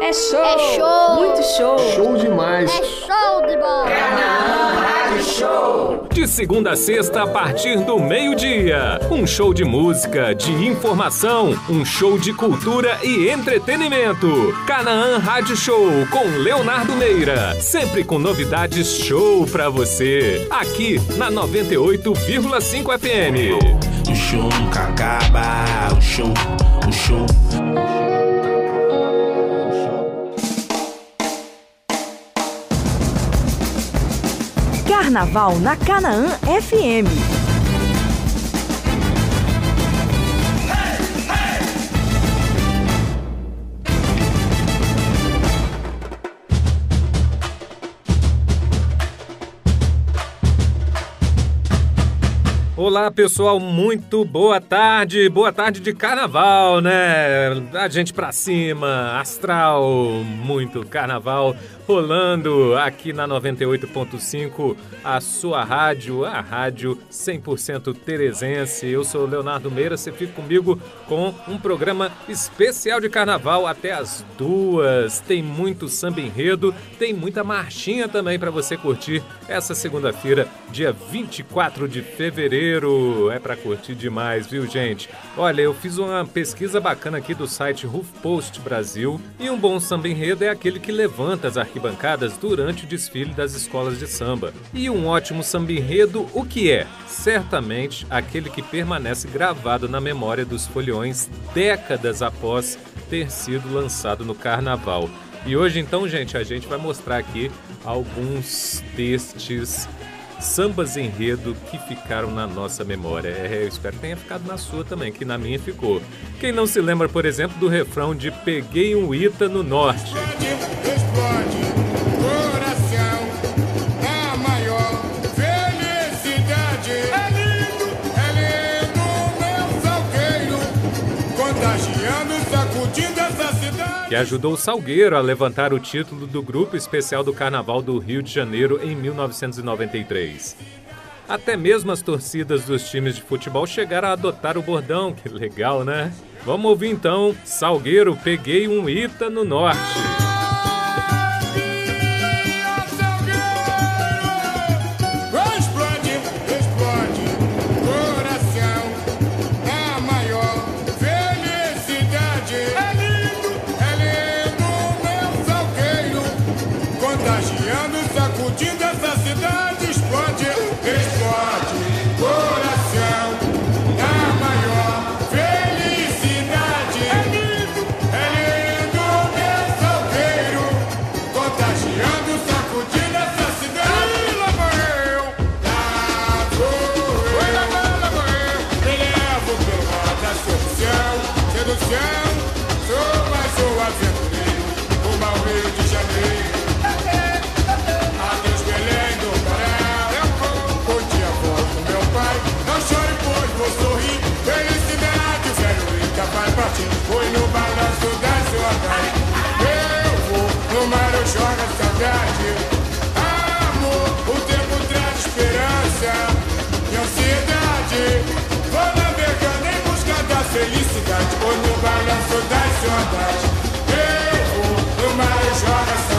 É show! É show! Muito show! Show demais! É show de bola! Rádio Show! De segunda a sexta, a partir do meio-dia. Um show de música, de informação, um show de cultura e entretenimento. Canaã Rádio Show, com Leonardo Meira. Sempre com novidades show pra você. Aqui na 98,5 FM. O show nunca acaba, o show, o show. Carnaval na Canaã FM. Olá pessoal, muito boa tarde, boa tarde de carnaval, né? A gente pra cima, astral, muito carnaval rolando aqui na 98.5, a sua rádio, a rádio 100% teresense. Eu sou o Leonardo Meira, você fica comigo com um programa especial de carnaval até as duas. Tem muito samba enredo, tem muita marchinha também para você curtir essa segunda-feira, dia 24 de fevereiro. É para curtir demais, viu, gente? Olha, eu fiz uma pesquisa bacana aqui do site Roof Post Brasil e um bom samba enredo é aquele que levanta as arquibancadas durante o desfile das escolas de samba. E um ótimo samba enredo, o que é? Certamente aquele que permanece gravado na memória dos foliões décadas após ter sido lançado no carnaval. E hoje então, gente, a gente vai mostrar aqui alguns destes sambas enredo que ficaram na nossa memória. É, eu espero que tenha ficado na sua também, que na minha ficou. Quem não se lembra, por exemplo, do refrão de Peguei um Ita no Norte? É. É que ajudou o Salgueiro a levantar o título do Grupo Especial do Carnaval do Rio de Janeiro em 1993. Até mesmo as torcidas dos times de futebol chegaram a adotar o bordão, que legal, né? Vamos ouvir então Salgueiro, peguei um Ita no Norte. Saudade. Amor, o tempo traz esperança e ansiedade. Vou navegando em busca da felicidade. Foi no balanço da saudade. Eu vou no mar, eu jogo a saudade.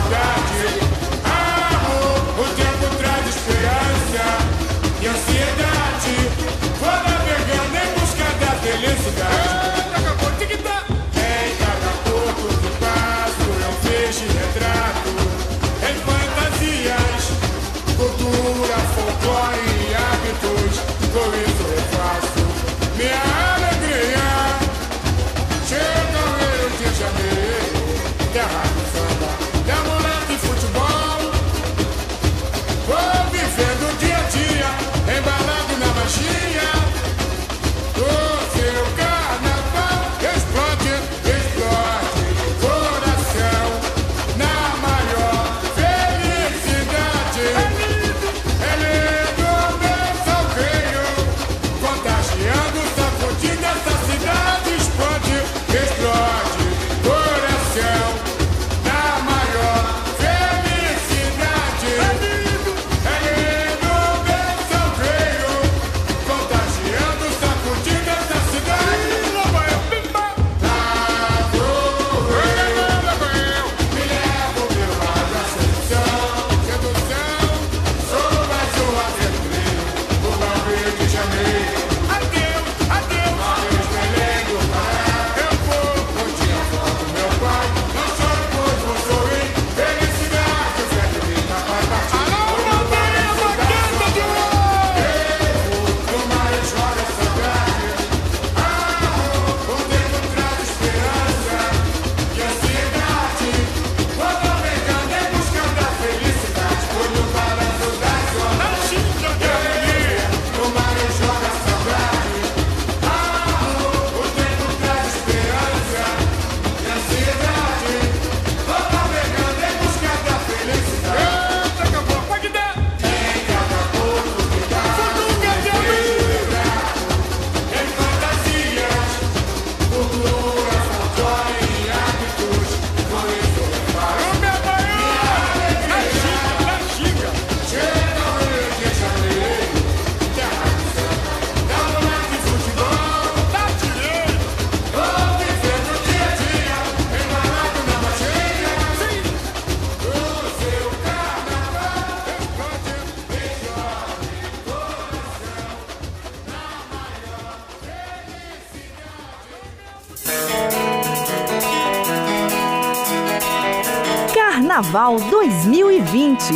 Carnaval 2020.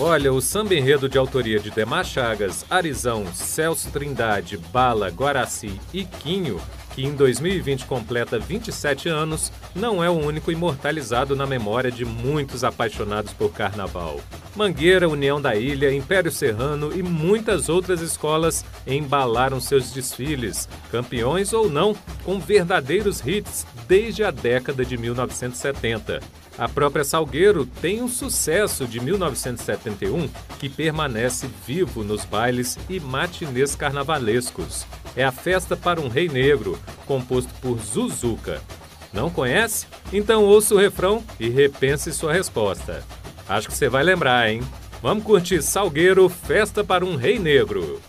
Olha, o samba enredo de autoria de Demar Chagas, Arizão, Celso Trindade, Bala, Guaraci e Quinho, que em 2020 completa 27 anos, não é o único imortalizado na memória de muitos apaixonados por carnaval. Mangueira, União da Ilha, Império Serrano e muitas outras escolas embalaram seus desfiles, campeões ou não, com verdadeiros hits desde a década de 1970. A própria Salgueiro tem um sucesso de 1971 que permanece vivo nos bailes e matinês carnavalescos. É a Festa para um Rei Negro, composto por Zuzuka. Não conhece? Então ouça o refrão e repense sua resposta. Acho que você vai lembrar, hein? Vamos curtir Salgueiro Festa para um Rei Negro.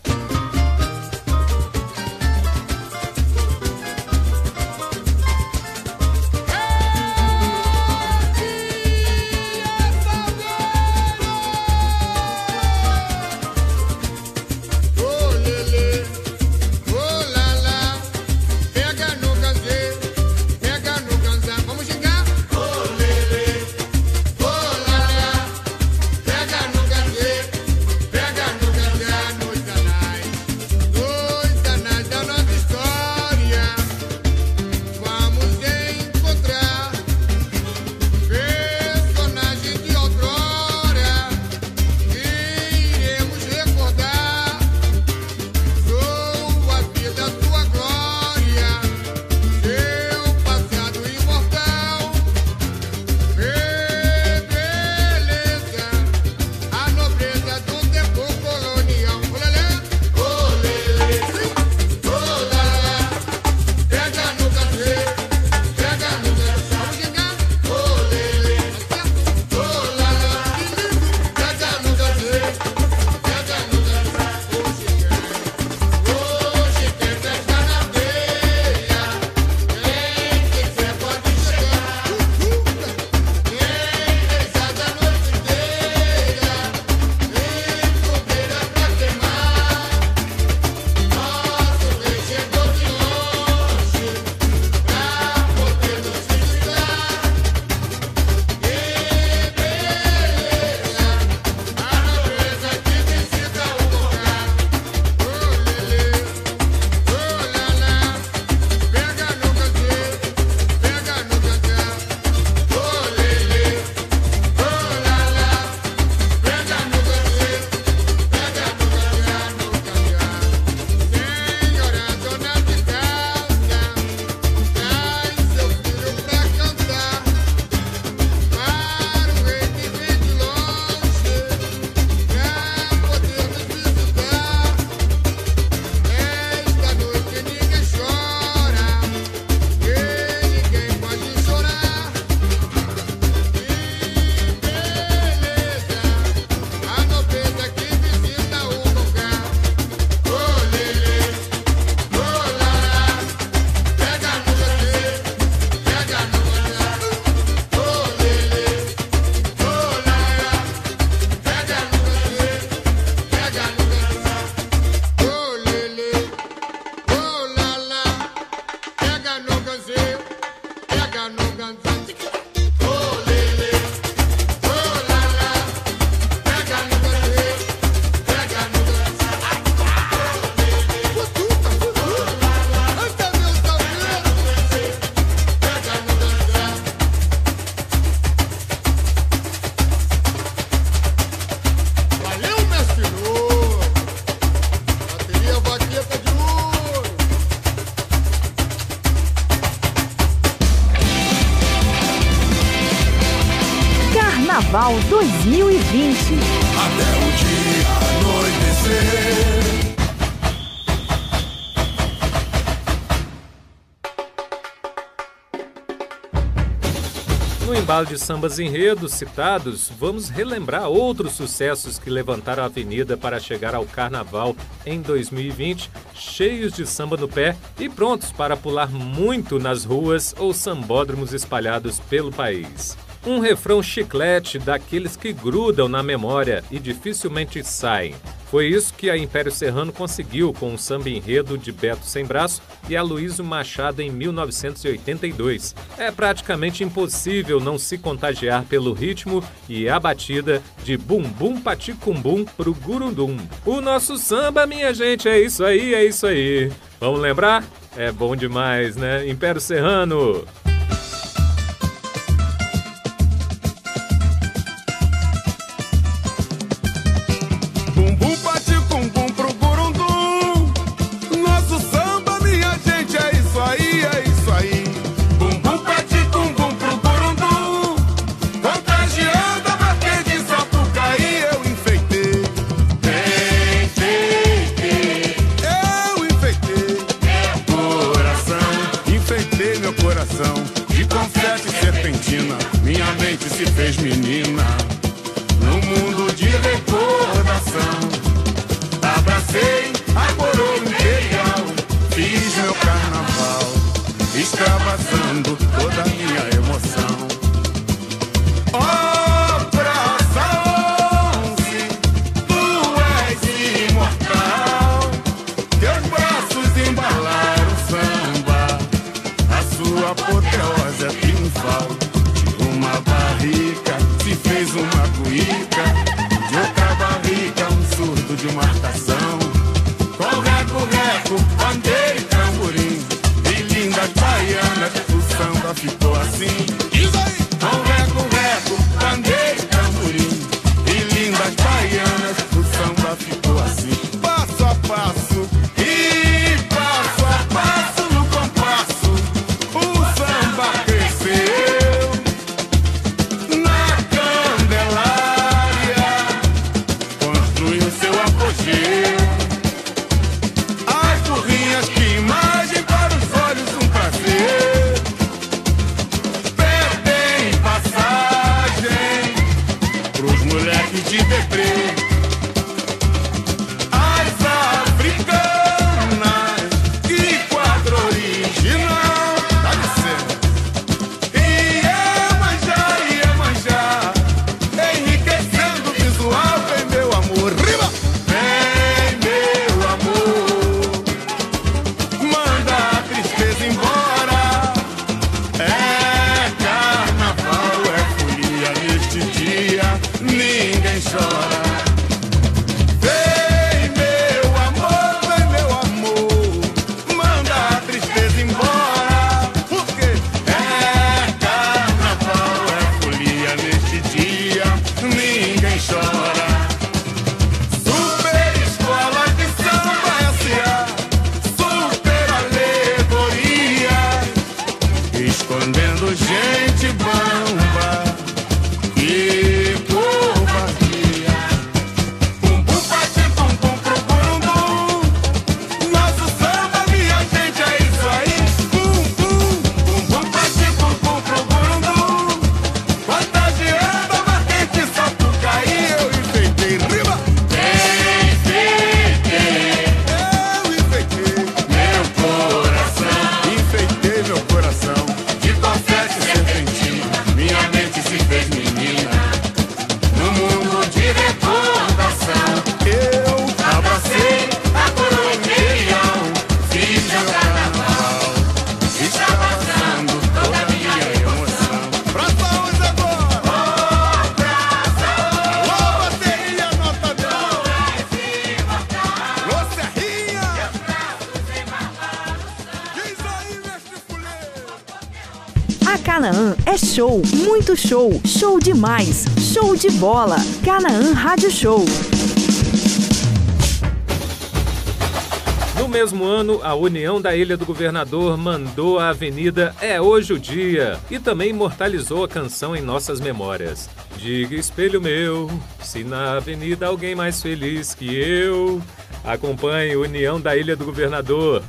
Carnaval intervalo de sambas enredos citados, vamos relembrar outros sucessos que levantaram a avenida para chegar ao carnaval em 2020, cheios de samba no pé e prontos para pular muito nas ruas ou sambódromos espalhados pelo país. Um refrão chiclete daqueles que grudam na memória e dificilmente saem. Foi isso que a Império Serrano conseguiu com o samba enredo de Beto Sem Braço e Aloysio Machado em 1982. É praticamente impossível não se contagiar pelo ritmo e a batida de Bumbum Paticumbum pro Gurundum. O nosso samba, minha gente, é isso aí, é isso aí. Vamos lembrar? É bom demais, né? Império Serrano! bola. Canaã Rádio Show. No mesmo ano, a União da Ilha do Governador mandou a avenida É Hoje o Dia e também imortalizou a canção em nossas memórias. Diga, espelho meu, se na avenida alguém mais feliz que eu. Acompanhe União da Ilha do Governador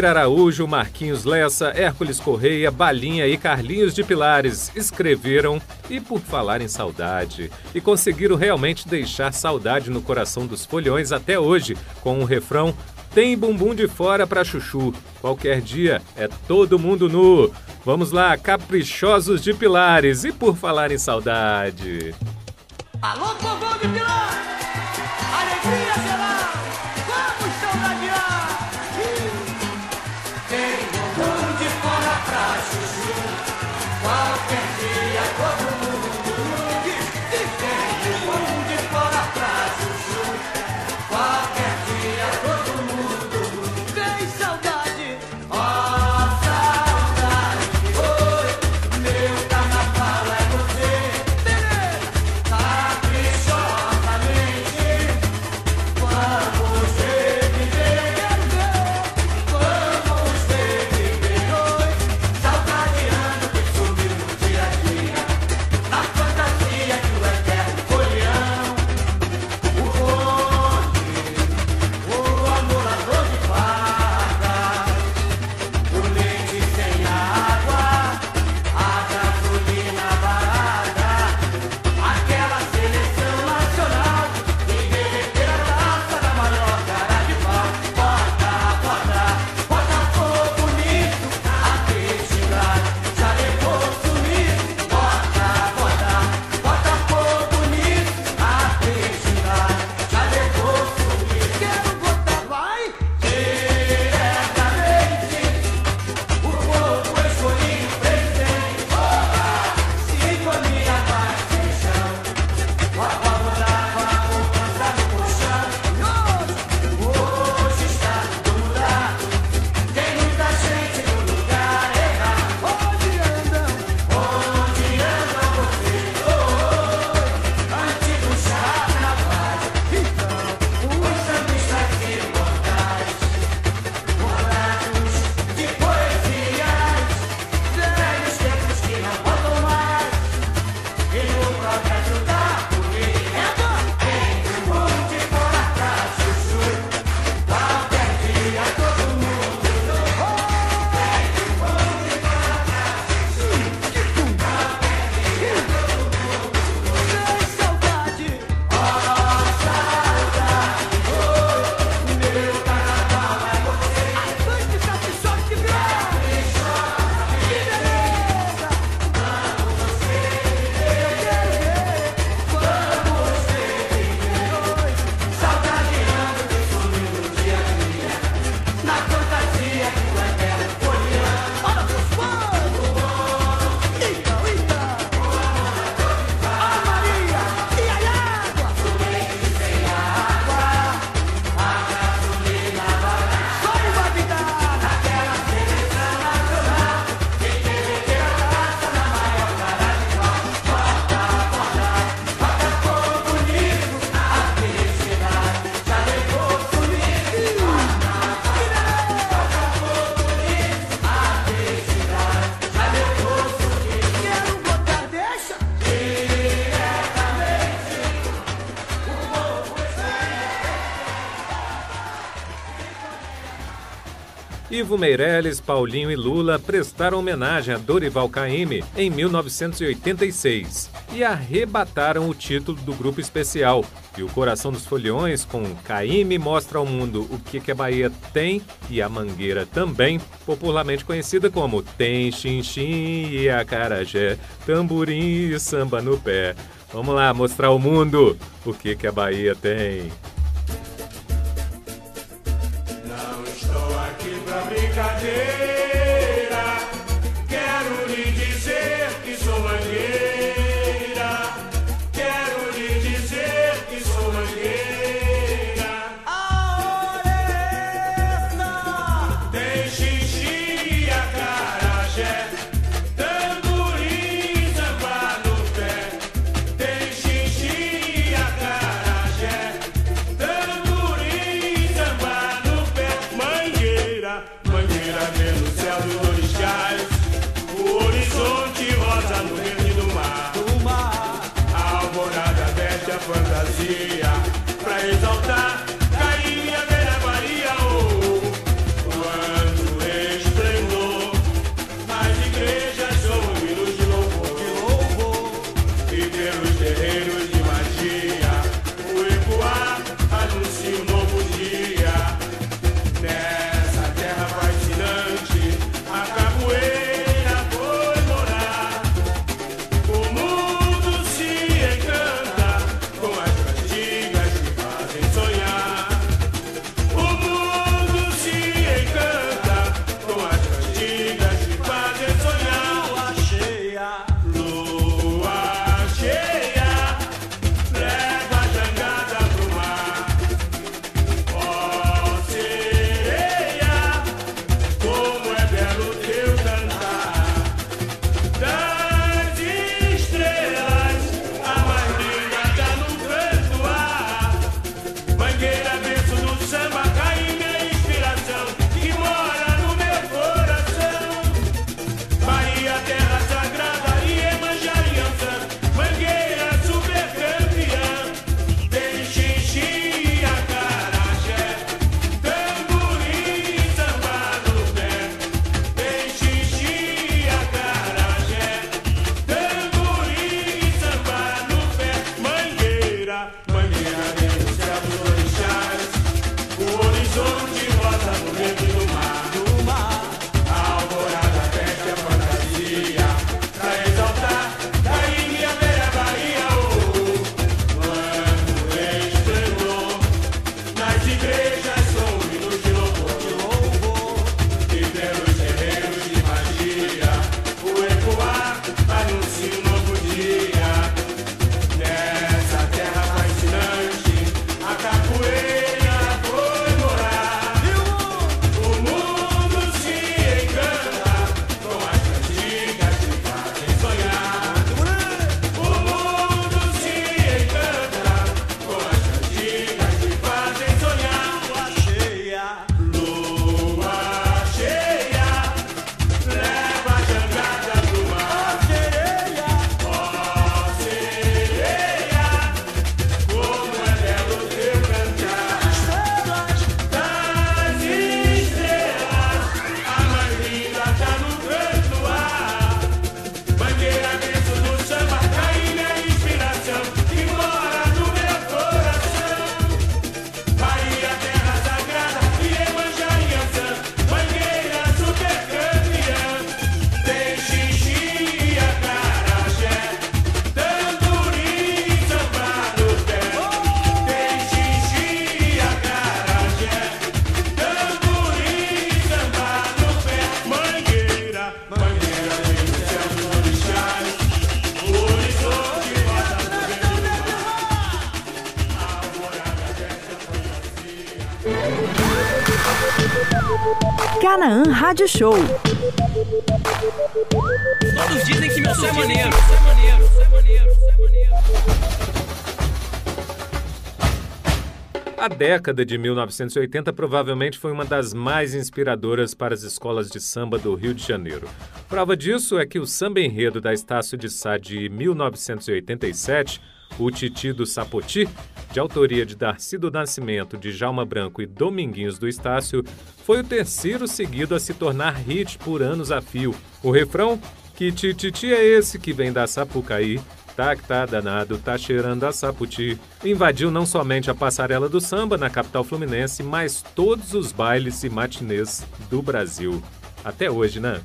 Altair Araújo, Marquinhos Lessa, Hércules Correia, Balinha e Carlinhos de Pilares escreveram e por falar em saudade. E conseguiram realmente deixar saudade no coração dos folhões até hoje, com o refrão Tem bumbum de fora pra chuchu, qualquer dia é todo mundo nu. Vamos lá, caprichosos de Pilares e por falar em saudade. Alô, vovô! Ivo Meirelles, Paulinho e Lula prestaram homenagem a Dorival Caymmi em 1986 e arrebataram o título do grupo especial. E o Coração dos Folhões, com Caymmi, mostra ao mundo o que, que a Bahia tem e a Mangueira também, popularmente conhecida como Tem Xinxim e Acarajé, Tamborim e Samba no Pé. Vamos lá mostrar ao mundo o que, que a Bahia tem. Canaã Rádio Show. Todos dizem que meu som é maneiro. A década de 1980 provavelmente foi uma das mais inspiradoras para as escolas de samba do Rio de Janeiro. Prova disso é que o samba enredo da Estácio de Sá de 1987, o Titi do Sapoti, de autoria de Darcy do Nascimento, de Jalma Branco e Dominguinhos do Estácio, foi o terceiro seguido a se tornar hit por anos a fio. O refrão, que tititi é esse que vem da Sapucaí, tá que tá danado, tá cheirando a saputi. Invadiu não somente a passarela do samba na capital fluminense, mas todos os bailes e matinês do Brasil. Até hoje, né?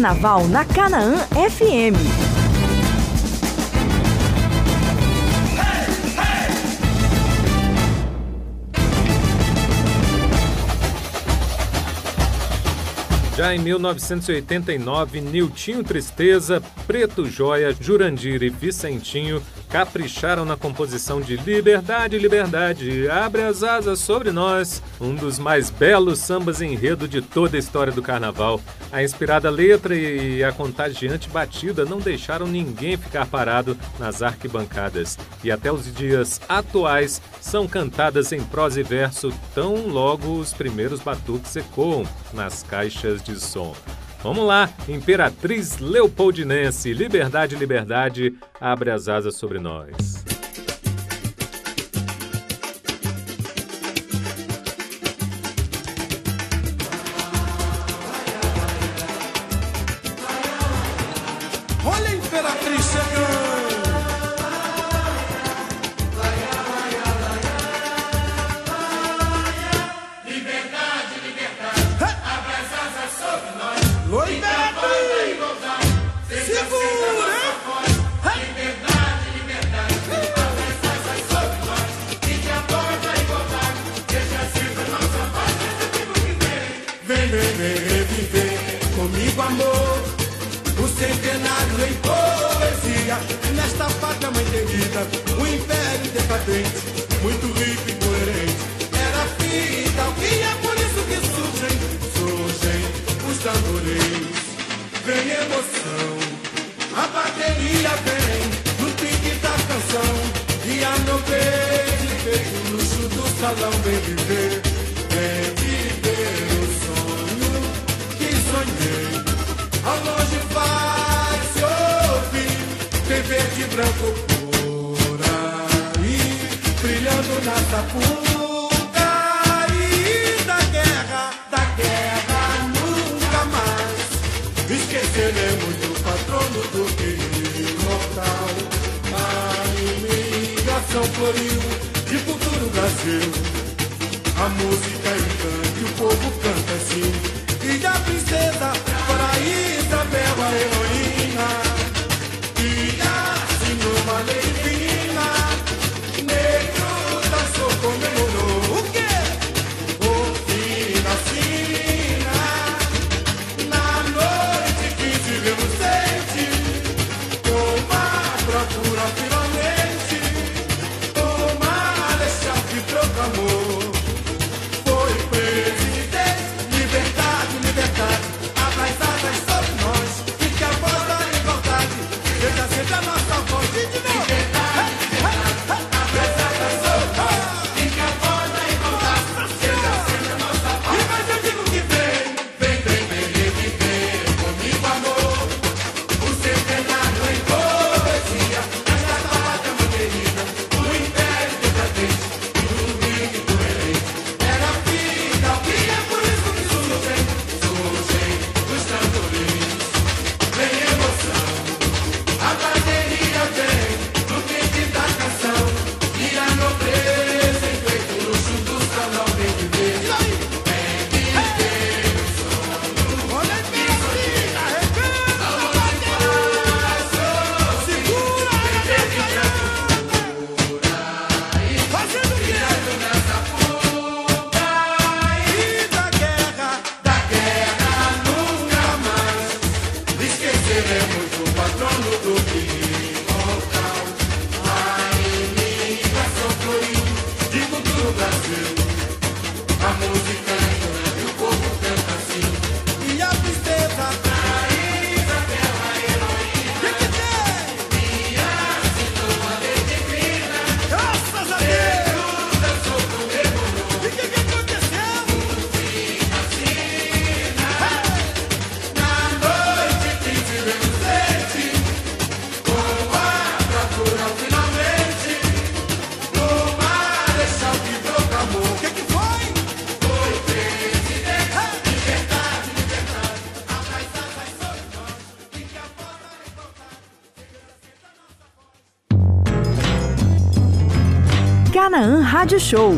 Carnaval na Canaã FM. Já em 1989, Niltinho Tristeza, Preto Joia, Jurandir e Vicentinho capricharam na composição de Liberdade, Liberdade, Abre as Asas sobre Nós, um dos mais belos sambas enredo de toda a história do carnaval. A inspirada letra e a contagiante batida não deixaram ninguém ficar parado nas arquibancadas. E até os dias atuais são cantadas em prosa e verso tão logo os primeiros batuques ecoam nas caixas de som. Vamos lá, Imperatriz Leopoldinense, Liberdade, Liberdade, abre as asas sobre nós. Canaã Rádio Show.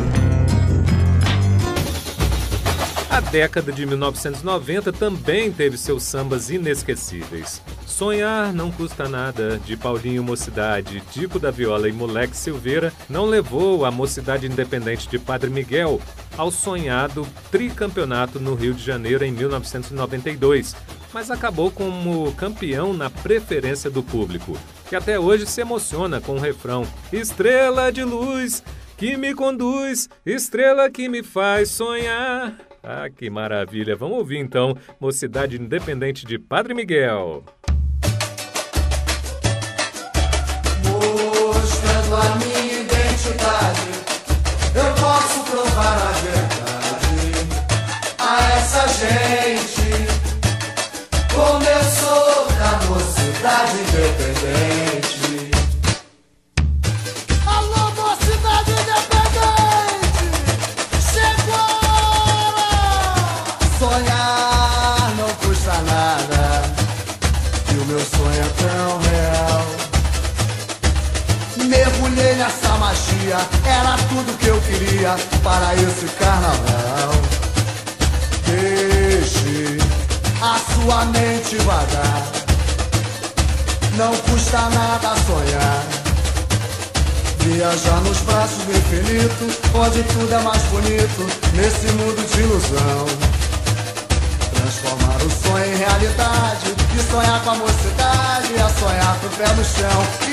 A década de 1990 também teve seus sambas inesquecíveis. Sonhar Não Custa Nada, de Paulinho Mocidade, Dico da Viola e Moleque Silveira, não levou a Mocidade Independente de Padre Miguel ao sonhado tricampeonato no Rio de Janeiro em 1992, mas acabou como campeão na preferência do público, que até hoje se emociona com o refrão Estrela de Luz, que me conduz, estrela que me faz sonhar. Ah, que maravilha! Vamos ouvir então Mocidade Independente de Padre Miguel. Mostrando a minha identidade, eu posso provar a verdade a essa gente. Como eu sou da mocidade independente. Essa magia, era tudo que eu queria para esse carnaval. Deixe a sua mente vagar. Não custa nada sonhar. Viajar nos braços do infinito, onde tudo é mais bonito, nesse mundo de ilusão. Transformar o sonho em realidade, e sonhar com a mocidade, é sonhar com o pé no chão.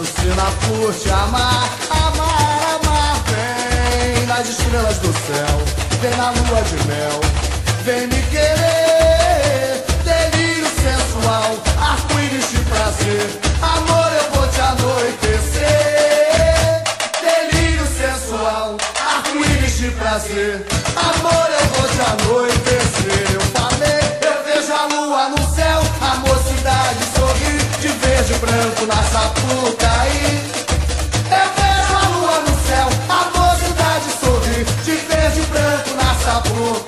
Alucina por te amar, amar, amar. Vem nas estrelas do céu, vem na lua de mel, vem me querer. Delírio sensual, arco-íris de prazer. Amor, eu vou te anoitecer. Delírio sensual, arco-íris de prazer. Amor, eu vou te anoitecer. Branco na Sapucaí. Eu vejo a lua no céu, a mocidade sorri de verde e branco na Sapucaí.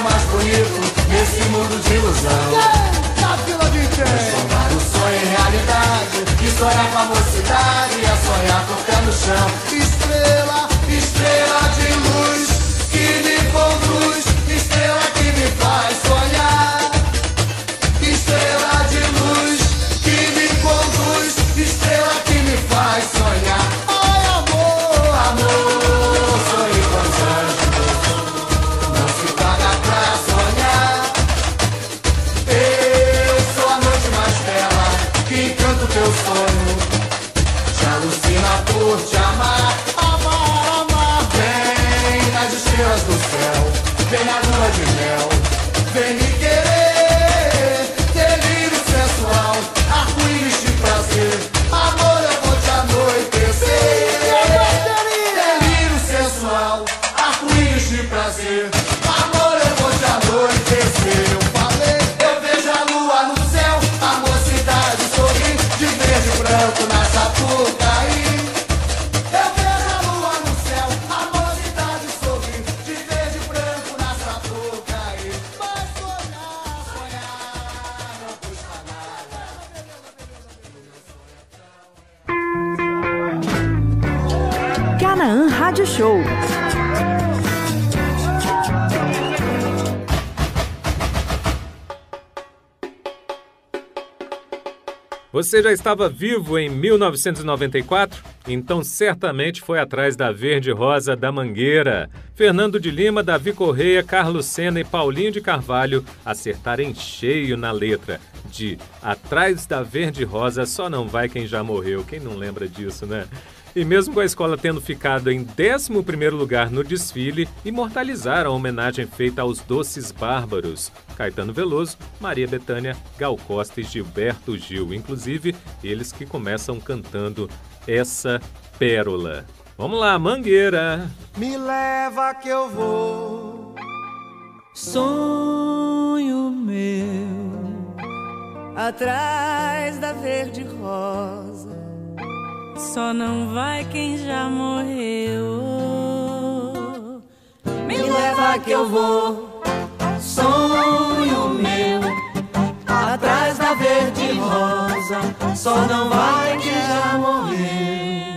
É mais bonito, nesse mundo de ilusão. Transformar o sonho em realidade E sonhar com a mocidade É sonhar tocando no chão. Estrela, estrela Canaã Rádio Show. Você já estava vivo em 1994? Então certamente foi atrás da Verde Rosa da Mangueira. Fernando de Lima, Davi Correia, Carlos Sena e Paulinho de Carvalho acertaram em cheio na letra de Atrás da Verde Rosa só não vai quem já morreu. Quem não lembra disso, né? E mesmo com a escola tendo ficado em 11º lugar no desfile, imortalizaram a homenagem feita aos doces bárbaros. Caetano Veloso, Maria Bethânia, Gal Costa e Gilberto Gil. Inclusive, eles que começam cantando essa pérola. Vamos lá, Mangueira! Me leva que eu vou. Sonho meu, atrás da verde rosa, só não vai quem já morreu. Me leva que eu vou. Sonho meu, atrás da verde rosa, só não vai quem já morreu.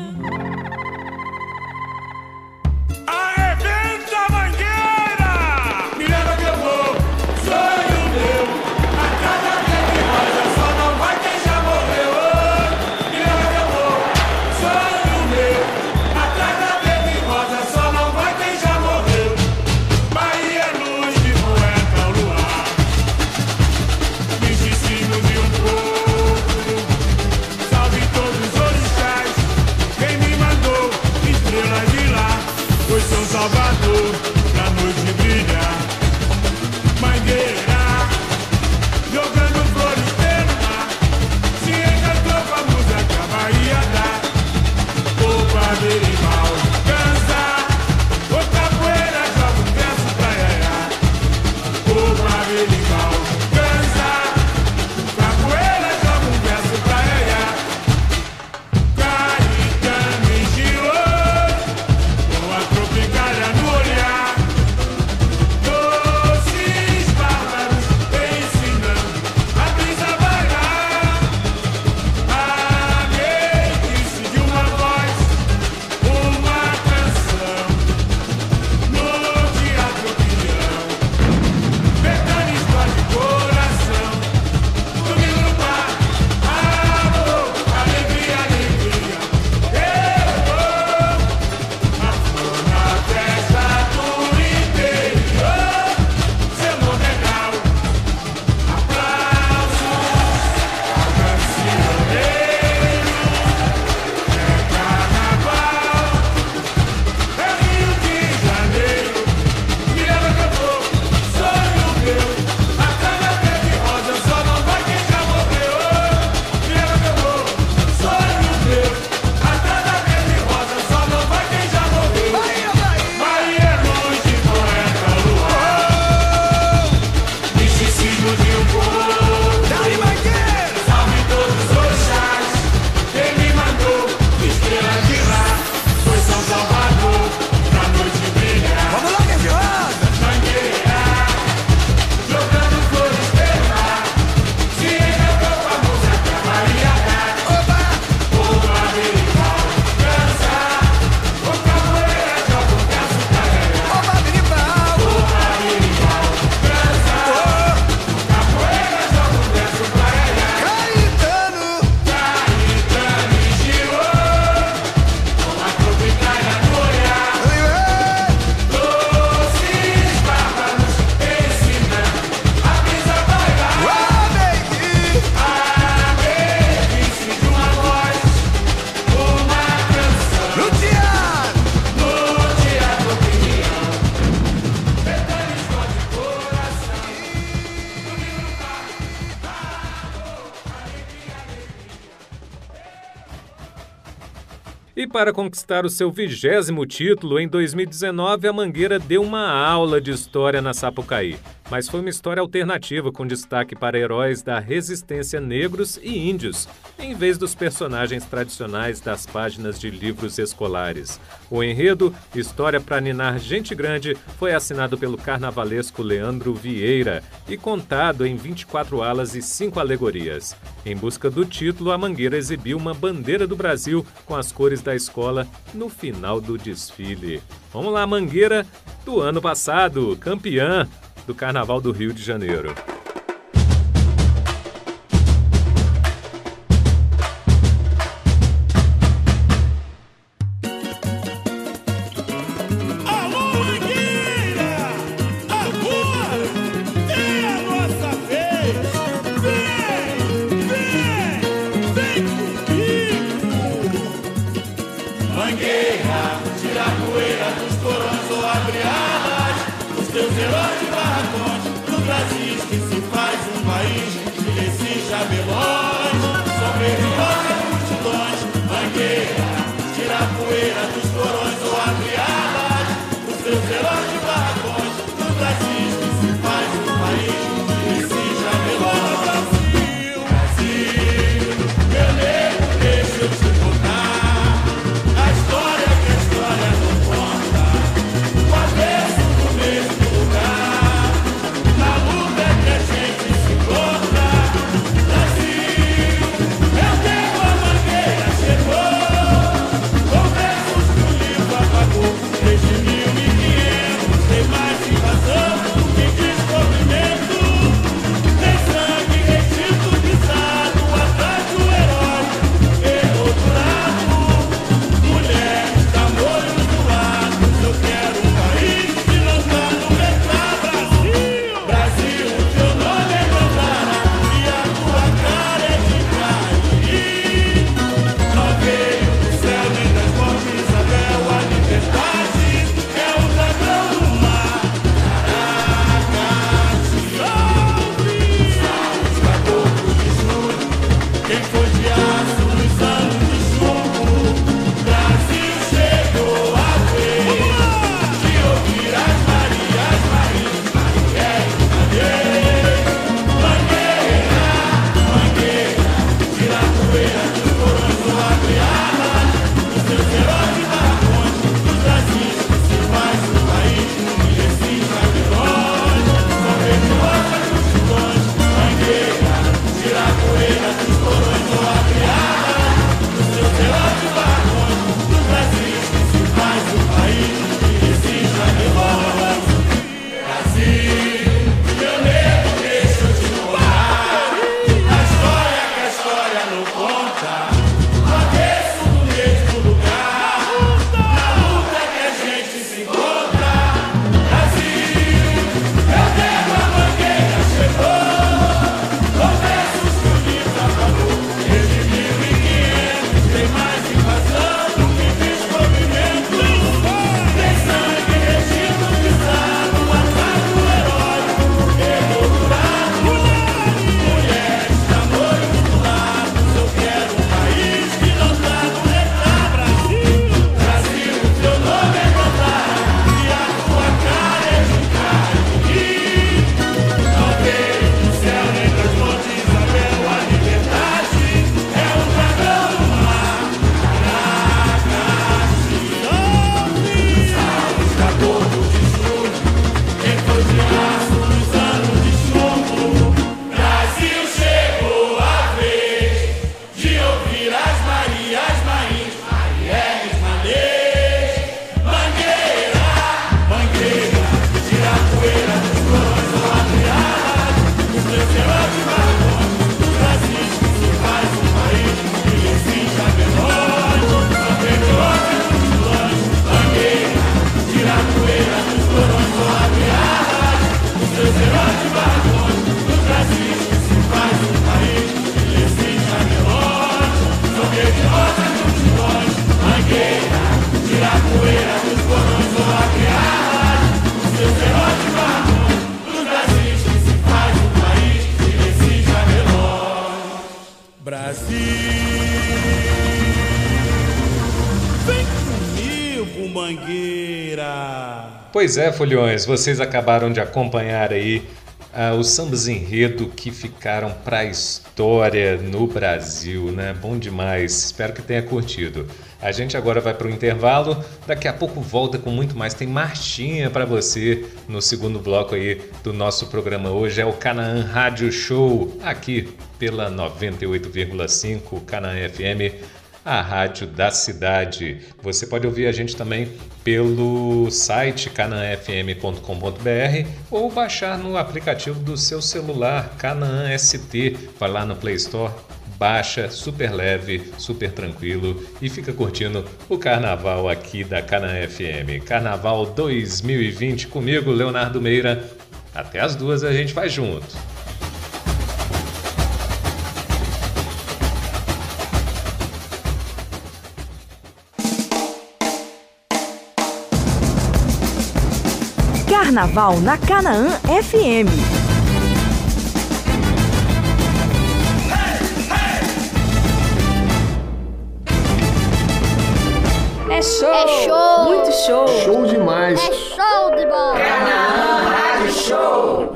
Para conquistar o seu vigésimo título, em 2019 a Mangueira deu uma aula de história na Sapucaí. Mas foi uma história alternativa com destaque para heróis da resistência negros e índios, em vez dos personagens tradicionais das páginas de livros escolares. O enredo, História para Ninar Gente Grande, foi assinado pelo carnavalesco Leandro Vieira e contado em 24 alas e 5 alegorias. Em busca do título, a Mangueira exibiu uma bandeira do Brasil com as cores da escola no final do desfile. Vamos lá, Mangueira do ano passado, campeã do Carnaval do Rio de Janeiro. Pois é, folhões, vocês acabaram de acompanhar aí ah, os sambas enredo que ficaram para a história no Brasil, né? Bom demais, espero que tenha curtido. A gente agora vai para o intervalo, daqui a pouco volta com muito mais. Tem marchinha para você no segundo bloco aí do nosso programa hoje. É o Canaã Rádio Show, aqui pela 98,5 Canaã FM a rádio da cidade. Você pode ouvir a gente também pelo site canaanfm.com.br ou baixar no aplicativo do seu celular Canaã ST. Vai lá no Play Store, baixa, super leve, super tranquilo e fica curtindo o carnaval aqui da Canaã FM. Carnaval 2020 comigo, Leonardo Meira. Até as duas a gente vai junto. Carnaval na Canaã FM. É show! É show! Muito show! Show demais! É show de bola! Canaã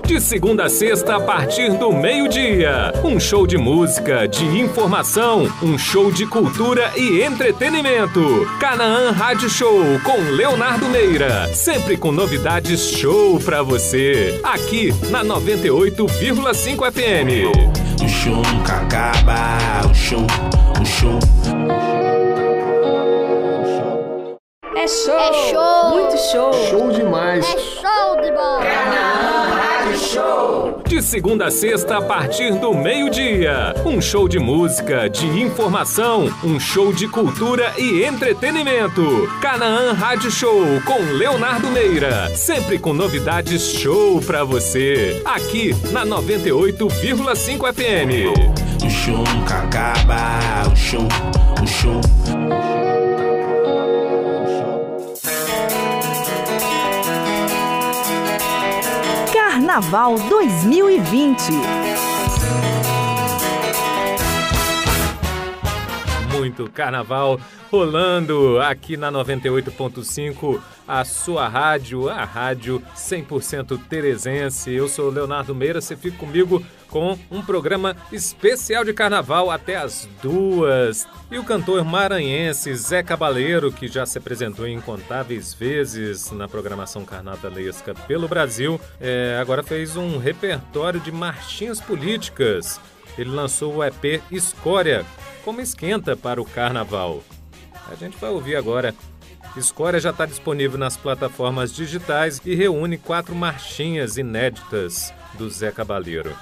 De segunda a sexta, a partir do meio-dia. Um show de música, de informação, um show de cultura e entretenimento. Canaã Rádio Show com Leonardo Meira. Sempre com novidades show pra você. Aqui na 98,5 FM. O show nunca acaba. O show, o show. É show! É show! Muito show! Show demais! É show de bola! Canaã Show! De segunda a sexta, a partir do meio-dia. Um show de música, de informação, um show de cultura e entretenimento. Canaã Rádio Show com Leonardo Meira. Sempre com novidades show pra você. Aqui na 98,5 FM. O show nunca acaba. O show, o show. Carnaval 2020. Muito carnaval rolando aqui na 98.5, a sua rádio, a rádio 100% teresense. Eu sou Leonardo Meira, você fica comigo com um programa especial de carnaval até as duas. E o cantor maranhense Zé Cabaleiro, que já se apresentou incontáveis vezes na programação carnavalesca pelo Brasil, é, agora fez um repertório de marchinhas políticas. Ele lançou o EP Escória, como esquenta para o carnaval. A gente vai ouvir agora. Escória já está disponível nas plataformas digitais e reúne quatro marchinhas inéditas do Zé Cabaleiro.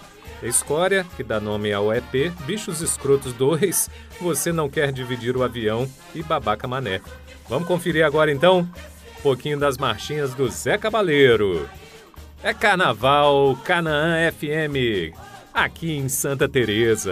Escória, que dá nome ao EP Bichos Escrotos 2, Você Não Quer Dividir o Avião e Babaca Mané. Vamos conferir agora então um pouquinho das marchinhas do Zé Cabaleiro. É Carnaval Canaã FM, aqui em Santa Teresa.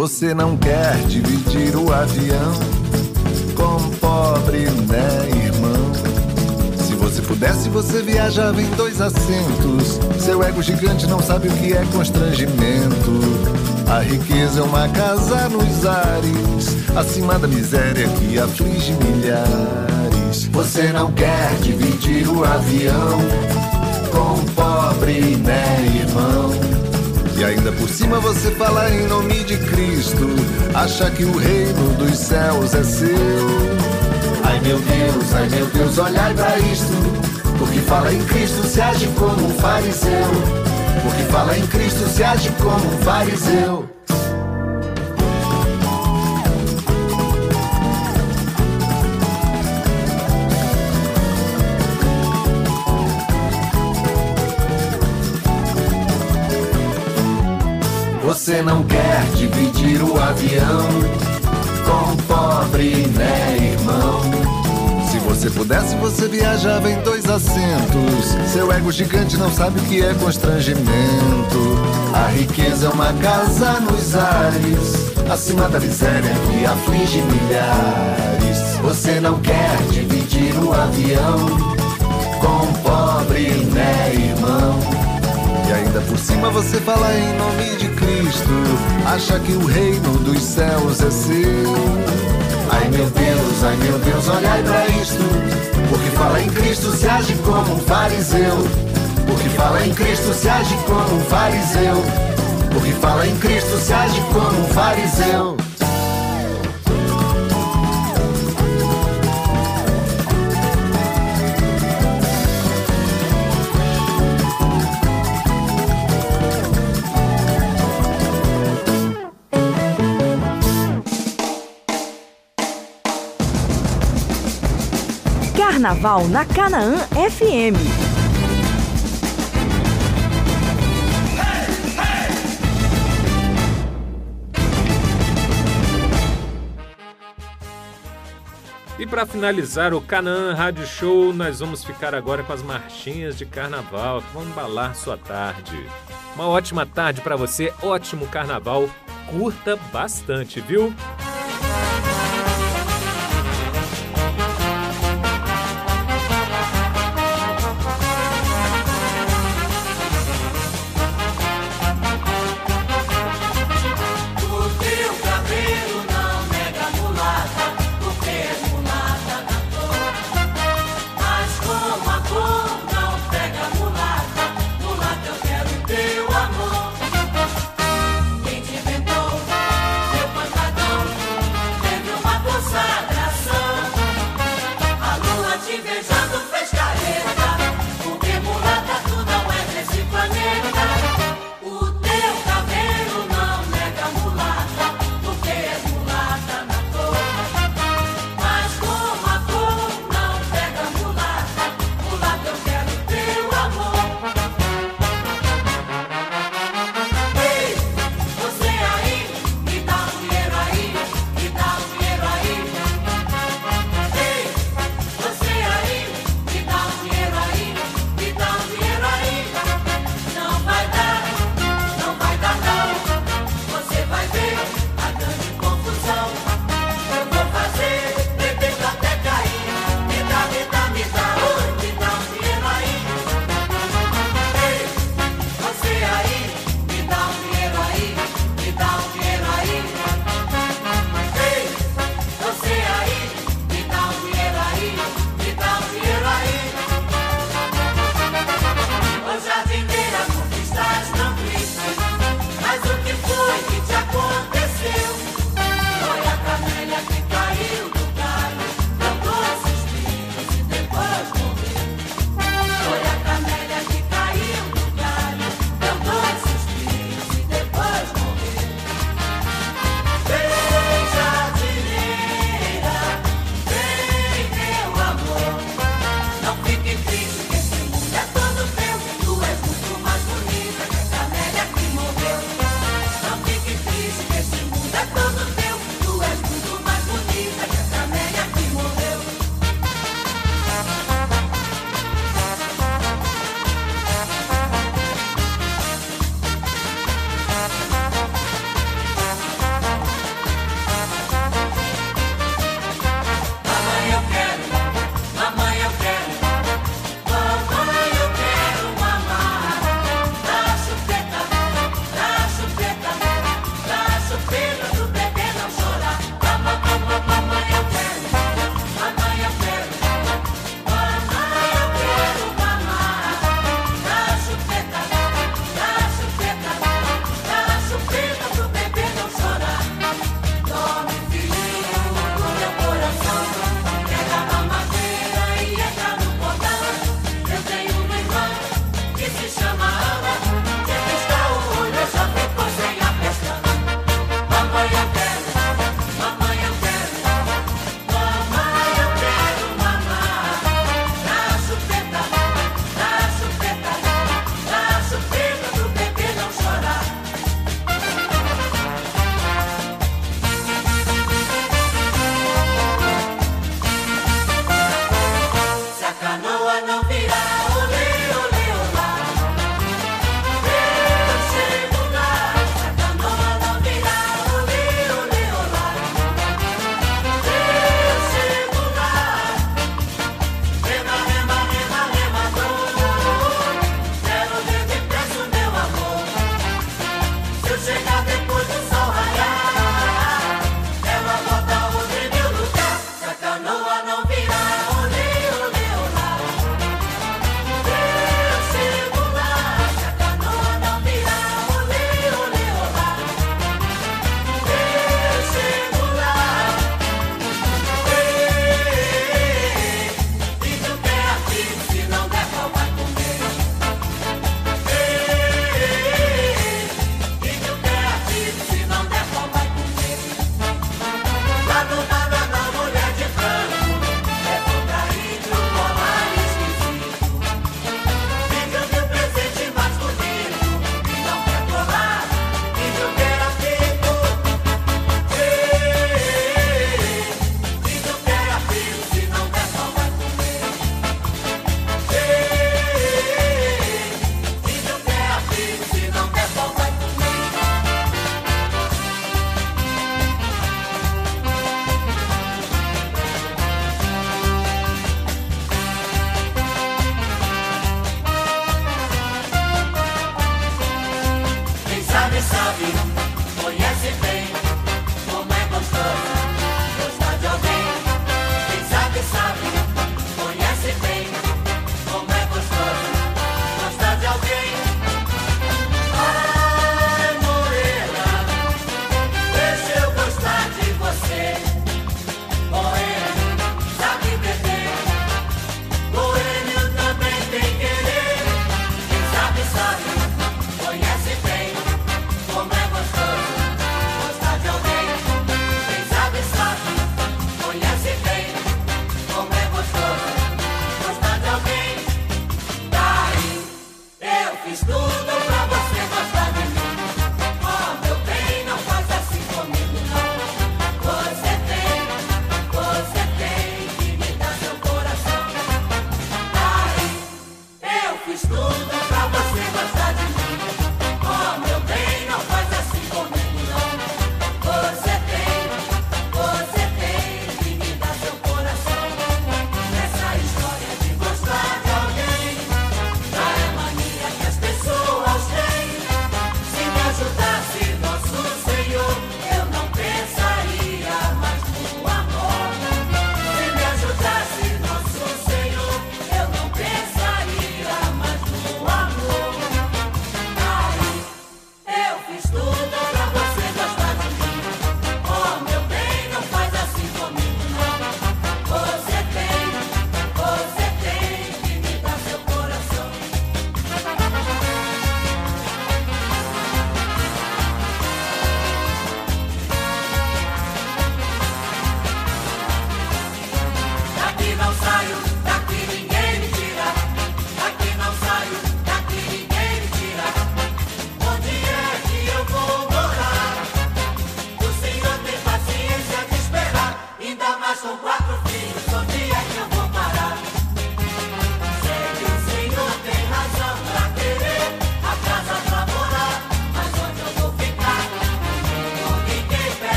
Você não quer dividir o avião com pobre, né, irmão? Se você pudesse, você viajava em dois assentos. Seu ego gigante não sabe o que é constrangimento. A riqueza é uma casa nos ares, acima da miséria que aflige milhares. Você não quer dividir o avião com pobre, né, irmão? E ainda por cima você fala em nome de Cristo, acha que o reino dos céus é seu. Ai meu Deus, ai meu Deus, olhai pra isto. Porque fala em Cristo se age como um fariseu. Porque fala em Cristo se age como um fariseu. Você não quer dividir o avião com pobre, né, irmão? Se você pudesse, você viajava em dois assentos. Seu ego gigante não sabe o que é constrangimento. A riqueza é uma casa nos ares, acima da miséria que aflige milhares. Você não quer dividir o avião com o pobre, né, irmão? Ainda por cima você fala em nome de Cristo, acha que o reino dos céus é seu. Ai meu Deus, ai meu Deus, olhai pra isto. Porque fala em Cristo se age como um fariseu. Porque fala em Cristo se age como um fariseu. Porque fala em Cristo se age como um fariseu. Carnaval na Canaã FM. E para finalizar o Canaã Rádio Show, nós vamos ficar agora com as marchinhas de carnaval que vão embalar sua tarde. Uma ótima tarde para você, ótimo carnaval. Curta bastante, viu?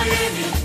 Miami.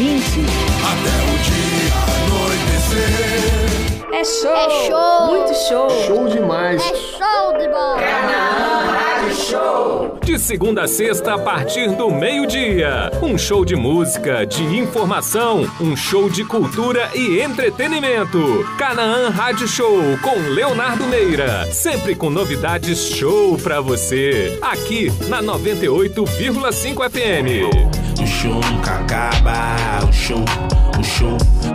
2020. Até o dia anoitecer. É show! É show! Muito show! Show demais! É show de bola! De segunda a sexta, a partir do meio-dia. Um show de música, de informação, um show de cultura e entretenimento. Canaã Rádio Show com Leonardo Meira. Sempre com novidades show pra você. Aqui na 98,5 FM. Show nunca acaba. O show, o show.